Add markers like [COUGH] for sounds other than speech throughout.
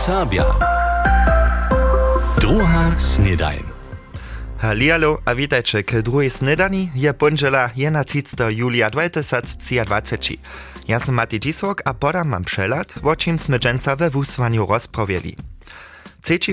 Serbia. Druga snedajn. Hallihallo a witajcie k drugiej snedani. Je pondzela 31. julia 2023. Ja sam Mati Dzisok a podam mam przelat, o czym sme dżęsa we wusłaniu rozprawieli.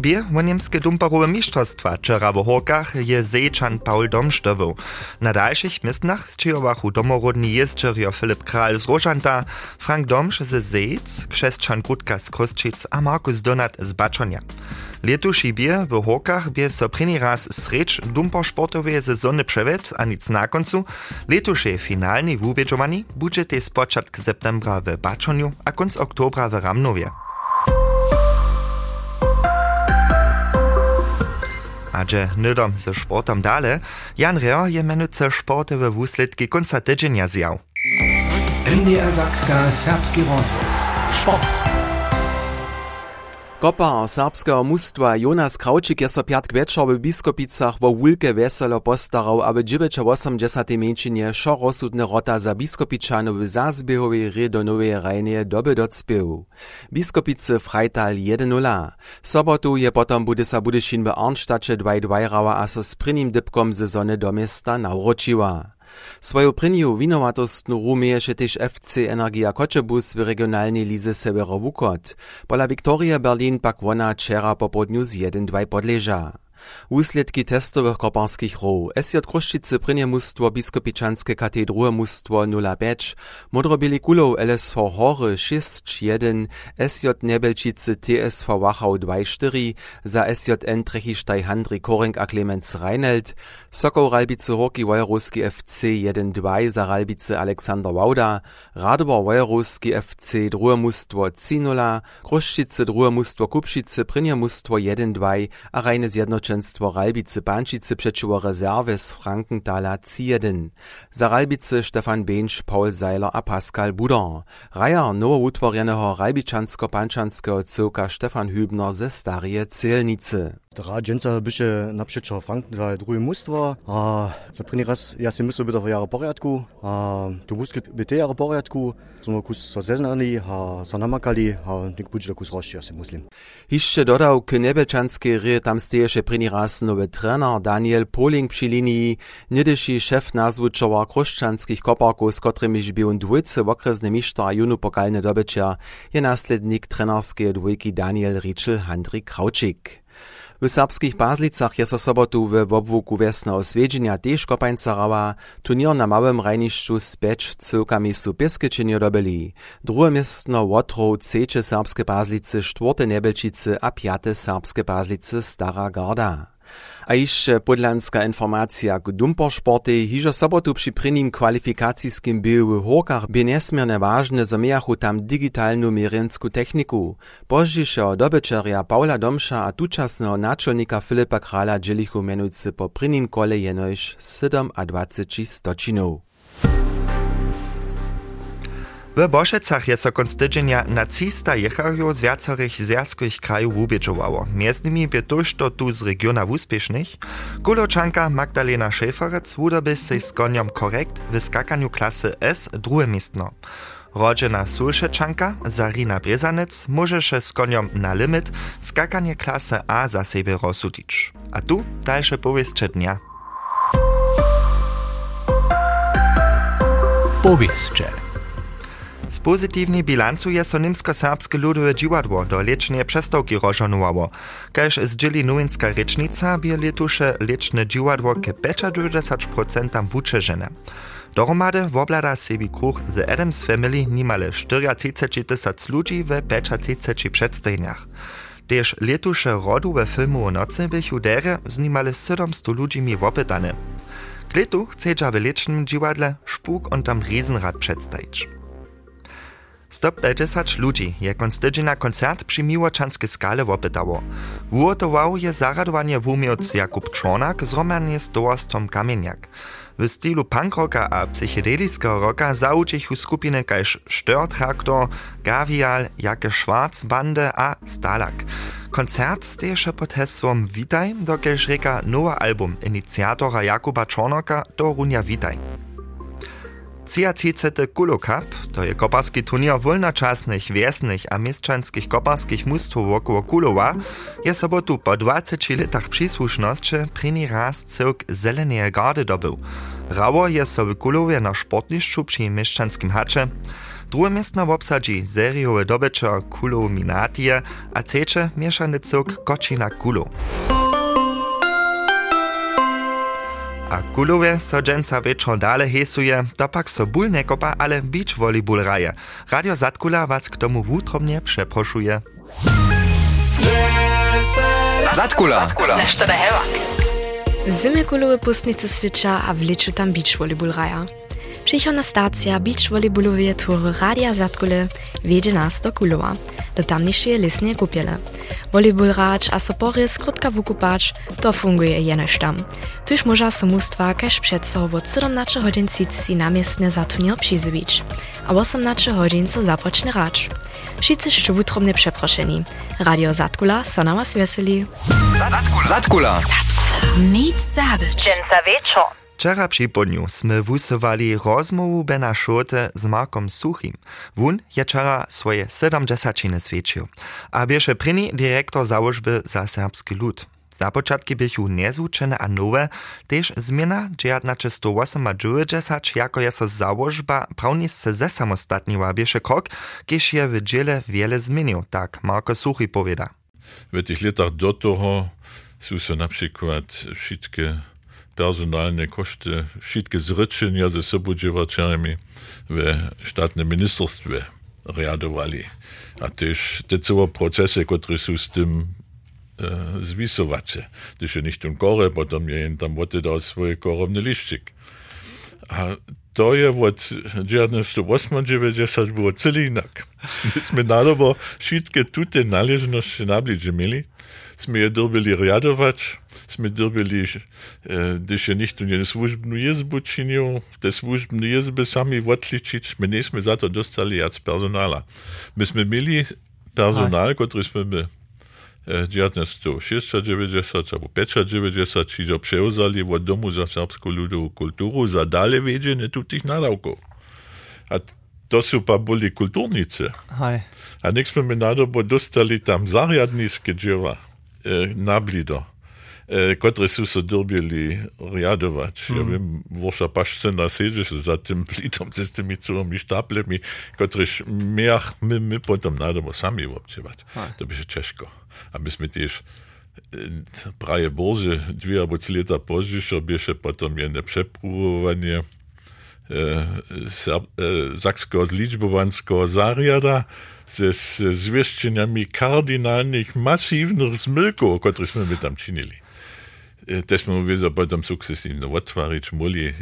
Bier w niemskie dumparowe mistrzostwa wczoraj w Horkach je Zejczan Paul Domsztował. Na dalszych miejscach zczyjowachu domorodni jeździerio Filip Kral z Rożanta, Frank Domsz z Zejc, Krzeszczan Gutka z a Markus Donat z Baczonia. Letuši bier w Horkach bie so prini raz sreč dumporsportowej sezony przewet, a nic na końcu. Letuše finalny wubieżowani będzie te z początku septembra w Baczoniu, a konc oktobra w Ramnowie. A że nydom ze sportom dale, Jan Rehr je menuce sportowe wusledki konca tydzienia zjał. NDR Sakska Serbski rozwóz. Sport. Kopar serbskeho mustwa Jonas Kraučik je so piatk večer w Biskopicach wo wulke weselo postarał, aby 980 mieńczynie šo rota za Biskopiczanów w Zazbiehowej ry do nowej rajnie doby docpieł. Biskopice Freital 1-0. Sobotu je potom bude sa Budyšin w Arnstadcie 2-2 rała, a so z prynim dypkom sezony do miasta Svojo prvnju vinovatost rumije še tež FC Energia Kočebus v regionalni lize Severo Vukot. Pola Viktorije Berlin pak ona včera popodnju z 1-2 podleža. Wusledki testowych koparskich row. SJ Kruszczycy prynie mustwo biskopičanske katedruhe mustwo 0-5, Modrobieli Kulow LSV Hory 6-1, SJ Nebelčice TSV Wachau 2-4, za SJN Trechištaj Handri Korenk a Clemens Reinelt, Sokoł Ralbice Horki Wojruski FC 1-2 za Ralbice Aleksander Wauda, Radobor Wojruski FC druhe mustwo 3-0, Kruszczycy druhe mustwo Kupšice prynie mustwo 1-2 a Reine Zjednoczone Zjednoczeństwo Ralbice Bančice przeciło rezerwy z Frankenthala 1. Za Ralbice Stefan Bench, Paul Seiler a Pascal Budan. Raja nowo utworionego Ralbiczansko-Panczanskiego cyrka Stefan Hübner ze Starie Celnice. Drađenca biše napšeča Frank za drugi mustva, war. za prvi raz ja sie müssen bitte v jara porjadku, a du musst bitte te jara So, smo kus so zeznali, ah, a so namakali, ha, ah, nek buđe kus roši, ja sie Muslim. Išče dodal k nebečanske re, tam steje še Trainer, Daniel Poling Pschilini, liniji, Chef šef Kroschanskich, kroščanskih kopakov, s katerimi živi on Juno, pokalne dobečja, je naslednik trenerske dvojki Daniel Ritschel, Handrik Krautschik. W serbskich Bazlicach je so sobotu w obwuku wiesna oswiedźenia też kopańca rała, turnier na małym rajniszczu z pięć cyłkami su pieskyczynie dobyli. Drugie miestno Łotrow, trzecie serbskie Bazlice, czwarte Nebelčice a piate serbskie Bazlice Stara Garda. A jeszcze podlanska informacja k dumpersporty, hižo sobotu przy prynim kwalifikacijskim był w Horkach by nesmierne ważne, zo miachu tam digitalnu mierensku techniku. Pożdzišeho dobyczeria Paula Domsza a tučasneho naczelnika Filipa Krala dzielichu menujcy po prynim kole jenož 7 a 20 stočinów. W Boszecach je so konc tydzienia nacista jecharjo z wiacorych zjazkowych krajów ubieczowało. Między nimi by tuż to tu z regiona uspiesznych. Kuloczanka Magdalena Schäferec wudoby się z koniom korekt w skakaniu klasy S drugie miejsce. Rodzena Sulszeczanka Zarina Brezanec może się z koniom na limit skakanie klasy A za siebie rozsudzić. A tu dalsze powieście dnia. Powieście. Pozitywnej bilancu je so Nimsko-Serbskie Ludowe Dziwadło do lecznej przestałki rozżonowało. Każ z dzieli nowinska rycznica bie letusze leczne dziwadło ke 50% wuczeżene. Doromady woblada sebi kruch z Adams Family nimale 34 tysac ludzi we 35 przedstajniach. Tež letuše rodu ve filmu o noci bych udere znimali 700 ludźmi wopytane. K letu chcedža v lečnem dživadle špuk on tam riesenrad predstajič. 150 ludzi, jak on stydzi na koncert przy Miłoczanskiej skale opytało. Ułotował je zaradowanie w umiec Jakub z zromanie z towarstwem Kamieniak. W stylu punk rocka a psychedelickiego rocka zauczychu skupiny każ Störtraktor, Gavial, Jacke Schwarz Bande a Stalak. Koncert steje še pod heslom Witaj, dokelž reka nowa album iniciatora Jakuba Czornoka do Runja Witaj. 33. Kulo Cup, to je koparski turnier wolnoczasnych, wiesnych a mieszczanskich koparskich mustwów wokoło Kulowa, je sobotu po 20 latach przysłuszności prini raz cyrk Zelenej Gardy dobył. Rało je so w Kulowie na sportniszczu przy mieszczanskim hacze. Drugie miejsce obsadzi seriowe dobycze Kulo Minatie, a trzecie mieszany cyrk Kocina Kulo. A kulowe so dżęca wieczor dale hesuje, to pak so ból nie kopa, ale beach volleyball raje. Radio Zatkula was k tomu wutrobnie przeproszuje. Zatkula. Hevak. W zimie kulowe pustnice switcha, a w leczu tam beach volleyball raja. Przychodna stacja beach volleyballowe tury Radia Zatkule wiedzie nas do Kulowa, do tamniejszej lesnie kupiele. Volleyball racz a sopory skrótka wukupacz, to funguje jenoś tam. Tuż może so mustwa każ przed sobą od 17 godzin sitsi namiestne za turnier przyzywić, a 18 godzin co zapocznie racz. Wszyscy jeszcze wutrobnie przeproszeni. Radio Zatkula so na was weseli. Zatkula. Nic zabyć. Wieczor. Wczera przy podniu sme wusowali rozmowu Bena z Markom Suchim. Wun je wczera swoje 70 świecił, a biesze pryni dyrektor założby za serbski lud. Za początki bychu niezwuczene a nowe, też zmiana 1998 jako jest założba prawnie se zesamostatniła biesze krok, kież je w dziele wiele zmienił, tak Marko Suchi powiada. W tych latach do toho są na przykład wszystkie personalne koszty, wszystkie zryczenia ze sobodziewaczami w štátnym ministerstwie reagowali. A też te całe procesy, które są z tym e, zwisowacze. Gdyż nicht tun kore, potem je tam oddał swój korowny liścik. A to je od 1998 było celi inak. [LAUGHS] Myśmy nadobo wszystkie tutaj należności nabliżej mieli. Sme dobili riadować, sme dobili, gdyż je nicht nie służbną jezbu czynił, te służbne jezby sami odliczyć, my nie za to dostali jak personala. Myśmy mieli personal, który sme my 1996 albo 95 čiže prevzali od Domu za srpsku ľudovú kultúru za dale vedenie tutých nadavkov. A to sú pa boli kultúrnice. Hej. A nek sme mi nadobo dostali tam zariadnické dževa, e, Eh, nablido. E, eh, kot resu so dobili rjadovać. Mm. Ja hmm. vem, voša paš se nasežeš za tem plitom, s temi curomi štapljami, kot reš, meh, ah, mi, mi potem nadamo sami občevati. To bi še češko. A mi smo tiš eh, praje bože, dve ali tri leta pozdišo, bi še potem je nepšepruovanje. Sakskiego zliczbowanskiego zariada ze zwieścieniami kardynalnych, masywnych zmylków, któreśmy my tam czynili. Też sme mówili, potem sukcesywnie otwarić, muli,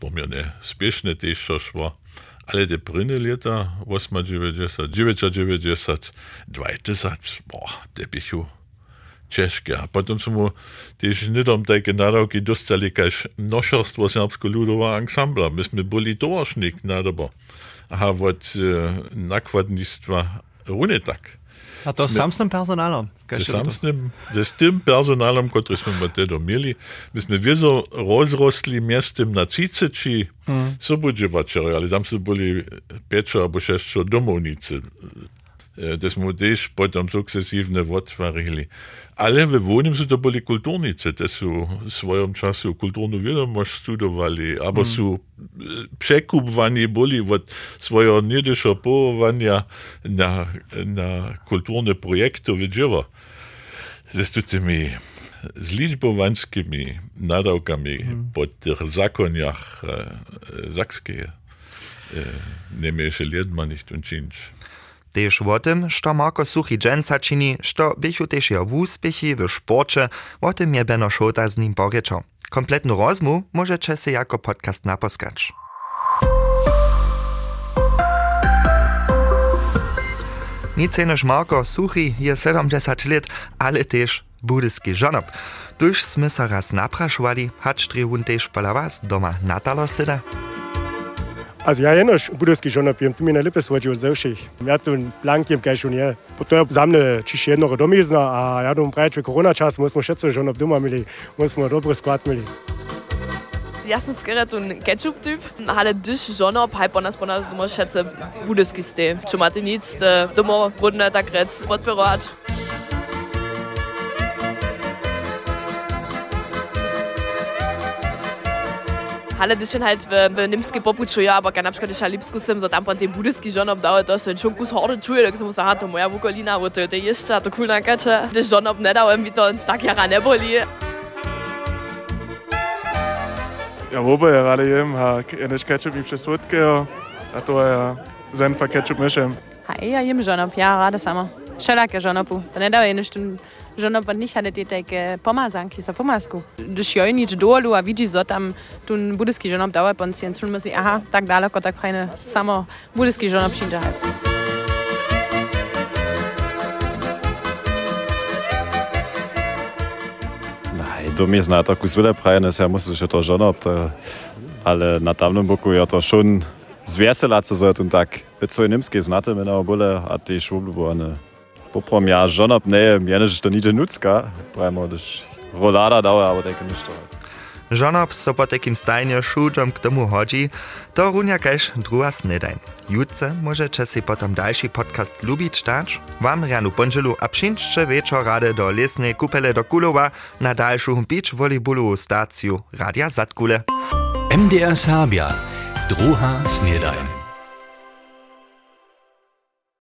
pomiernie spieszne też szło, ale te pryny lata, 8, 90, 9, 90, 20, boah, te bychu ciężkie. A potem są też niedom takie nadawki dostali każ noszostwo serbsko-ludowa ansambla. Myśmy byli dorocznik nadobo. A od e, nakładnictwa runie tak. A to sam z tym personalem. Z samym, z tym personalem, który jsme wtedy mieli, myśmy wiezo rozrosli miastem na 30 mm. sobodziewaczeri, ale tam są byli 5 albo 6 domownicy. Deci mudeš potom sukcesivne vodstvarili. Ale v vodnem so to boli kulturnice, te so v svojom času kulturno vedomost studovali, abo mm. so przekupwani boli od svojega nedešo povovanja na, na kulturne projekte v dživo. Zdaj s temi zličbovanskimi nadavkami mm. po teh zakonjah eh, Zakskije. Eh, ne mešali jedma nič in činč. Теж о тим, що Мако сухі дженсачині, що біху теж є в успіхі, в шпорче, о тим є бено шота з ним поречо. Kompletnu rozmu możecie się jako podcast naposkać. Nicenoż Marko Suchi je 70 lat, ale też budyski żonob. Tuż smy się raz napraszowali, hacz trzy też pala was doma natalo syna. Also ja, jenoš budovski žonopijem, tu mi najlepe svođe od zevših. Ja tu plankijem kaj šunje. To je za mne čiš jednoho domizna, a ja dom praječ v korona čas, mi smo šeco žonop doma imeli, mi smo dobro skvat imeli. Jaz sem skrajat un ketchup tip, ale dyš žonop, haj po nas po nas doma šece budovski ste. Če imate nic, domov, budne tak rec, podpirovati. ale dyszyn halt w, w niemskie popuczuja, albo ka na ein jeszcze lipskusem, za tam pan ten budyski żonob dały to, że czunkus chory czuje, tak mu aha, to moja wukolina, bo to ty jeszcze, to kulna kacza. Gdyż żonob nie dałem mi to tak jara nie boli. Ja łoby, ja rady jem, a kiedyś ketchup mi przez słodkiego, a to ja zenfa ketchup myszem. Hej, ja jem żonob, ja rada sama. Šelake žonopu. To ne dao jednu štundu žonopa nicht hatte die Decke Pommersank, hieß er Pommersku. Das schön nicht dolu, a vidi so tam tun budiski žonop dauer ponci, und schon müssen, aha, tak daleko, tak keine samo budiski žonop hinterhalb. Do mnie zna to kuswile prajene, ja muszę się to żonop, to, ale na tamnym boku ja to schon zwierzelace sollte und tak, bezoj nimskie znate, wenn er bulle, a die Schule, wo eine Poprom ja žonop ne, mjene, že to nije nutska, pravimo, daž rolada dała, aber teke ništo. Żonob so po takim stajnie szudżom k tomu chodzi, to runia kaž druga snedajn. Jutce możecie si potom dalszy podcast lubić dać. Wam ranu ponželu a przyńczcie wieczor rady do lesnej kupele do Kulowa na dalszą beach volleyballu stacju Radia Zatkule. MDR Serbia, druga snedajn.